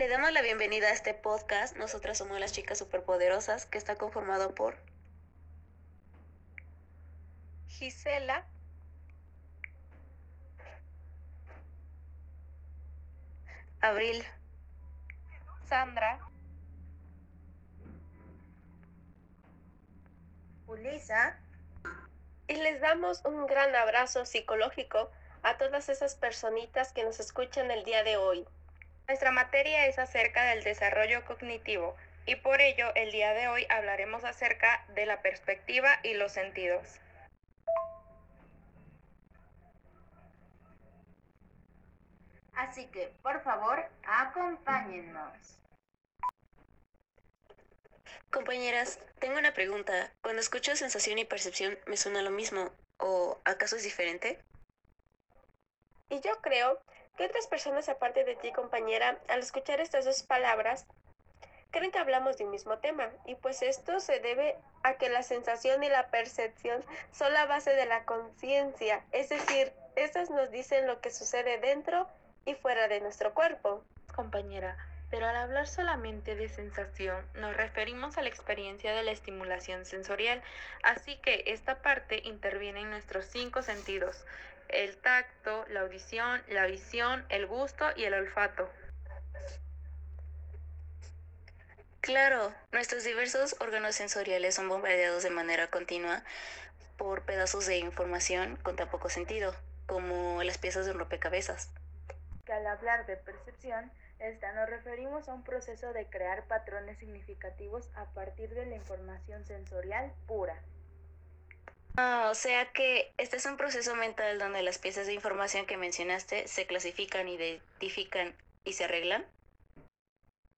Le damos la bienvenida a este podcast. Nosotras somos las chicas superpoderosas, que está conformado por Gisela, Abril, Sandra, Ulisa, y les damos un gran abrazo psicológico a todas esas personitas que nos escuchan el día de hoy. Nuestra materia es acerca del desarrollo cognitivo y por ello el día de hoy hablaremos acerca de la perspectiva y los sentidos. así que por favor acompáñennos. Compañeras, tengo una pregunta. Cuando escucho sensación y percepción, ¿me suena lo mismo? ¿O acaso es diferente? Y yo creo que otras personas aparte de ti, compañera, al escuchar estas dos palabras, creen que hablamos de un mismo tema. Y pues esto se debe a que la sensación y la percepción son la base de la conciencia. Es decir, estas nos dicen lo que sucede dentro y fuera de nuestro cuerpo. Compañera, pero al hablar solamente de sensación nos referimos a la experiencia de la estimulación sensorial, así que esta parte interviene en nuestros cinco sentidos, el tacto, la audición, la visión, el gusto y el olfato. Claro, nuestros diversos órganos sensoriales son bombardeados de manera continua por pedazos de información con tan poco sentido, como las piezas de un rompecabezas. Al hablar de percepción, esta nos referimos a un proceso de crear patrones significativos a partir de la información sensorial pura. Ah, o sea que este es un proceso mental donde las piezas de información que mencionaste se clasifican, identifican y se arreglan.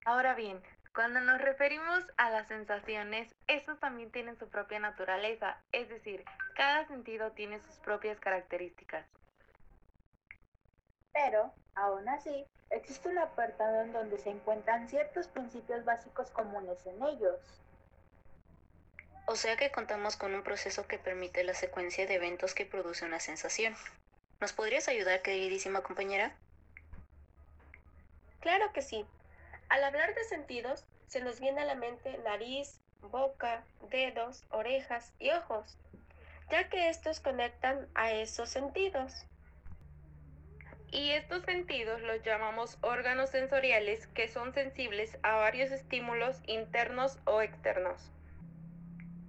Ahora bien, cuando nos referimos a las sensaciones, estos también tienen su propia naturaleza, es decir, cada sentido tiene sus propias características. Pero, aún así, existe un apartado en donde se encuentran ciertos principios básicos comunes en ellos. O sea que contamos con un proceso que permite la secuencia de eventos que produce una sensación. ¿Nos podrías ayudar, queridísima compañera? Claro que sí. Al hablar de sentidos, se nos viene a la mente nariz, boca, dedos, orejas y ojos, ya que estos conectan a esos sentidos. Y estos sentidos los llamamos órganos sensoriales que son sensibles a varios estímulos internos o externos.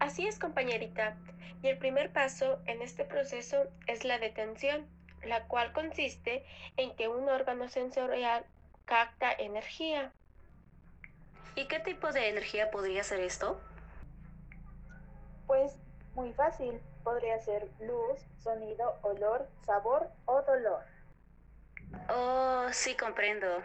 Así es, compañerita. Y el primer paso en este proceso es la detención, la cual consiste en que un órgano sensorial capta energía. ¿Y qué tipo de energía podría ser esto? Pues muy fácil, podría ser luz, sonido, olor, sabor o dolor. Oh, sí comprendo.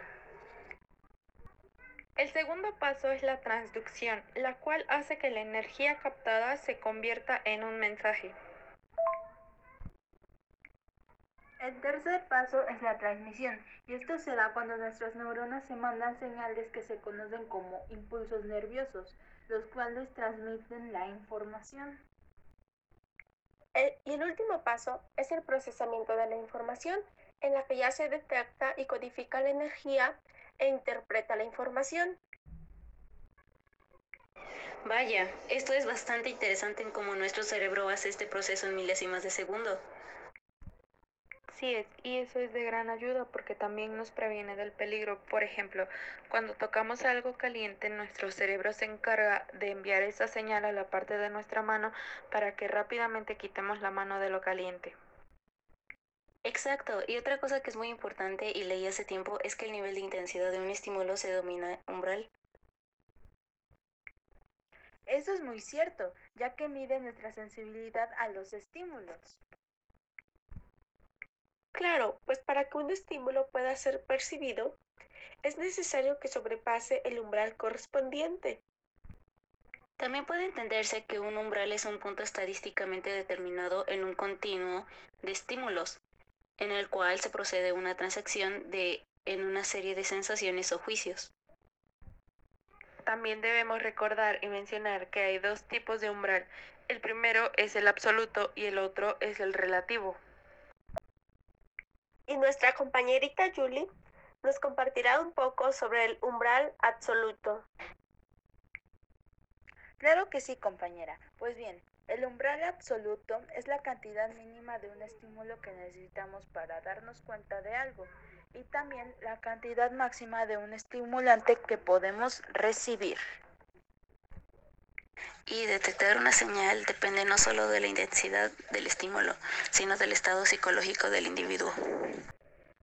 El segundo paso es la transducción, la cual hace que la energía captada se convierta en un mensaje. El tercer paso es la transmisión, y esto se da cuando nuestras neuronas se mandan señales que se conocen como impulsos nerviosos, los cuales transmiten la información. y el último paso es el procesamiento de la información, en la que ya se detecta y codifica la energía e interpreta la información. Vaya, esto es bastante interesante en cómo nuestro cerebro hace este proceso en milésimas de segundo. Sí es, y eso es de gran ayuda porque también nos previene del peligro. Por ejemplo, cuando tocamos algo caliente, nuestro cerebro se encarga de enviar esa señal a la parte de nuestra mano para que rápidamente quitemos la mano de lo caliente. Exacto, y otra cosa que es muy importante y leí hace tiempo es que el nivel de intensidad de un estímulo se domina umbral. Eso es muy cierto, ya que mide nuestra sensibilidad a los estímulos. Claro, pues para que un estímulo pueda ser percibido, es necesario que sobrepase el umbral correspondiente. También puede entenderse que un umbral es un punto estadísticamente determinado en un continuo de estímulos, en el cual se procede una transacción de en una serie de sensaciones o juicios. También debemos recordar y mencionar que hay dos tipos de umbral. El primero es el absoluto y el otro es el relativo. Y nuestra compañerita Julie nos compartirá un poco sobre el umbral absoluto. Claro que sí, compañera. Pues bien, el umbral absoluto es la cantidad mínima de un estímulo que necesitamos para darnos cuenta de algo y también la cantidad máxima de un estimulante que podemos recibir. Y detectar una señal depende no solo de la intensidad del estímulo, sino del estado psicológico del individuo.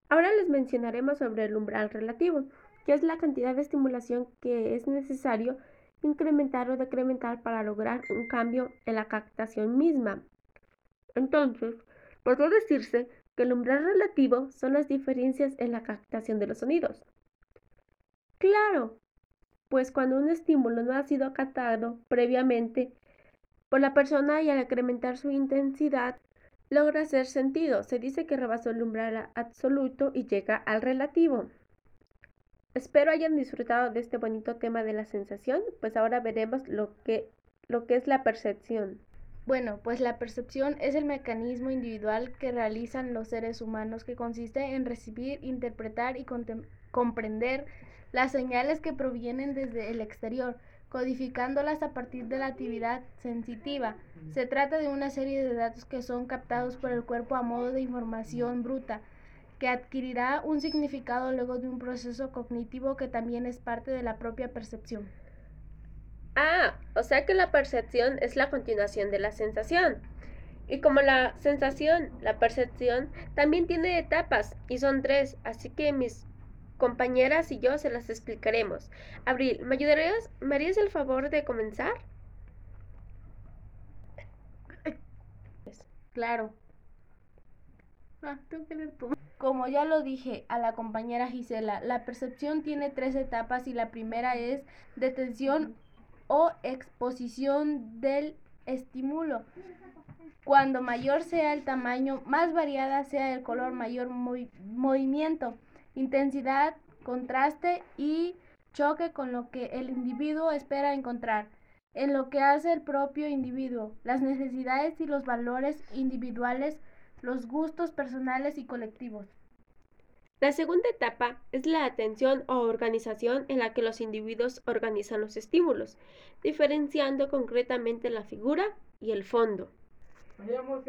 Ahora les mencionaremos sobre el umbral relativo, que es la cantidad de estimulación que es necesario incrementar o decrementar para lograr un cambio en la captación misma. Entonces, puede decirse que el umbral relativo son las diferencias en la captación de los sonidos. Claro, pues cuando un estímulo no ha sido captado previamente por la persona y al incrementar su intensidad, logra hacer sentido. Se dice que rebasó el umbral absoluto y llega al relativo. Espero hayan disfrutado de este bonito tema de la sensación, pues ahora veremos lo que, lo que es la percepción. Bueno, pues la percepción es el mecanismo individual que realizan los seres humanos que consiste en recibir, interpretar y comprender las señales que provienen desde el exterior, codificándolas a partir de la actividad sensitiva. Se trata de una serie de datos que son captados por el cuerpo a modo de información bruta que adquirirá un significado luego de un proceso cognitivo que también es parte de la propia percepción. Ah, o sea que la percepción es la continuación de la sensación. Y como la sensación, la percepción también tiene etapas y son tres, así que mis compañeras y yo se las explicaremos. Abril, ¿me ayudarías, me harías el favor de comenzar? Claro. Ah, tengo que leer todo. Como ya lo dije a la compañera Gisela, la percepción tiene tres etapas y la primera es detención o exposición del estímulo. Cuando mayor sea el tamaño, más variada sea el color, mayor movimiento, intensidad, contraste y choque con lo que el individuo espera encontrar. En lo que hace el propio individuo, las necesidades y los valores individuales los gustos personales y colectivos. La segunda etapa es la atención o organización en la que los individuos organizan los estímulos, diferenciando concretamente la figura y el fondo.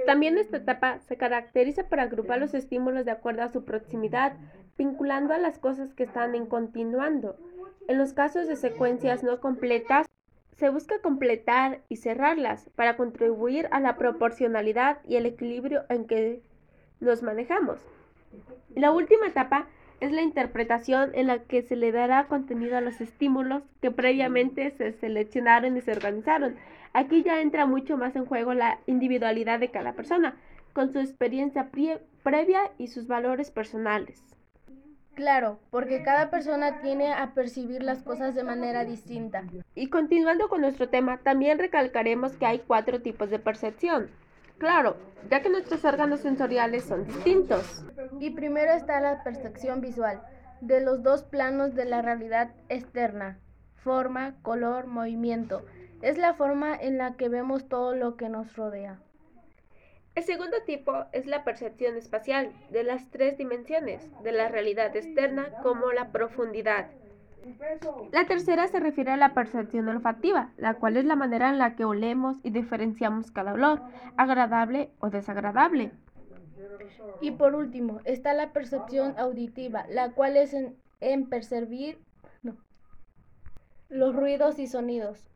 También esta etapa se caracteriza por agrupar los estímulos de acuerdo a su proximidad, vinculando a las cosas que están en continuando. En los casos de secuencias no completas, se busca completar y cerrarlas para contribuir a la proporcionalidad y el equilibrio en que nos manejamos. La última etapa es la interpretación en la que se le dará contenido a los estímulos que previamente se seleccionaron y se organizaron. Aquí ya entra mucho más en juego la individualidad de cada persona, con su experiencia previa y sus valores personales. Claro, porque cada persona tiene a percibir las cosas de manera distinta. Y continuando con nuestro tema, también recalcaremos que hay cuatro tipos de percepción. Claro, ya que nuestros órganos sensoriales son distintos. Y primero está la percepción visual, de los dos planos de la realidad externa, forma, color, movimiento. Es la forma en la que vemos todo lo que nos rodea. El segundo tipo es la percepción espacial de las tres dimensiones, de la realidad externa como la profundidad. La tercera se refiere a la percepción olfativa, la cual es la manera en la que olemos y diferenciamos cada olor, agradable o desagradable. Y por último, está la percepción auditiva, la cual es en, percibir los ruidos y sonidos.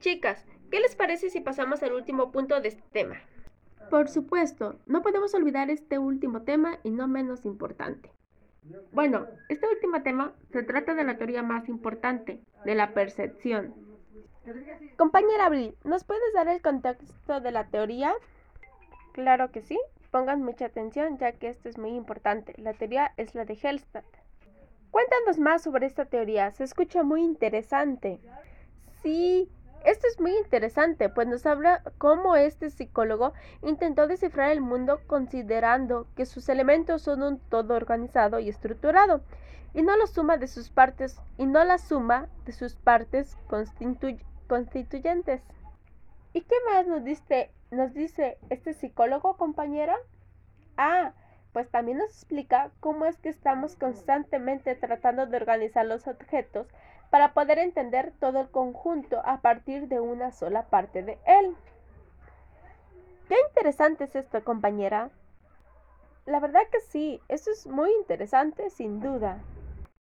Chicas, ¿qué les parece si pasamos al último punto de este tema? Por supuesto, no podemos olvidar este último tema y no menos importante. Bueno, este último tema se trata de la teoría más importante, de la percepción. Compañera Abril, ¿nos puedes dar el contexto de la teoría? Claro que sí. Pongan mucha atención ya que esto es muy importante. La teoría es la de Hellstadt. Cuéntanos más sobre esta teoría. Se escucha muy interesante. Sí, esto es muy interesante, pues nos habla cómo este psicólogo intentó descifrar el mundo considerando que sus elementos son un todo organizado y estructurado, y no la suma de sus partes, y no la suma de sus partes constituyentes. ¿Y qué más nos nos dice este psicólogo, compañera? Ah, pues también nos explica cómo es que estamos constantemente tratando de organizar los objetos para poder entender todo el conjunto a partir de una sola parte de él. Qué interesante es esto, compañera. La verdad que sí, eso es muy interesante, sin duda.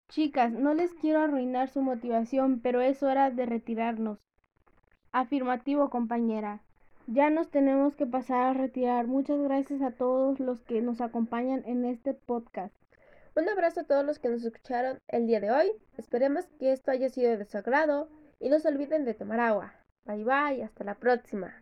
Chicas, no les quiero arruinar su motivación, pero es hora de retirarnos. Afirmativo, compañera. Ya nos tenemos que pasar a retirar. Muchas gracias a todos los que nos acompañan en este podcast. Un abrazo a todos los que nos escucharon el día de hoy. Esperemos que esto haya sido de su agrado y no se olviden de tomar agua. Bye bye, hasta la próxima.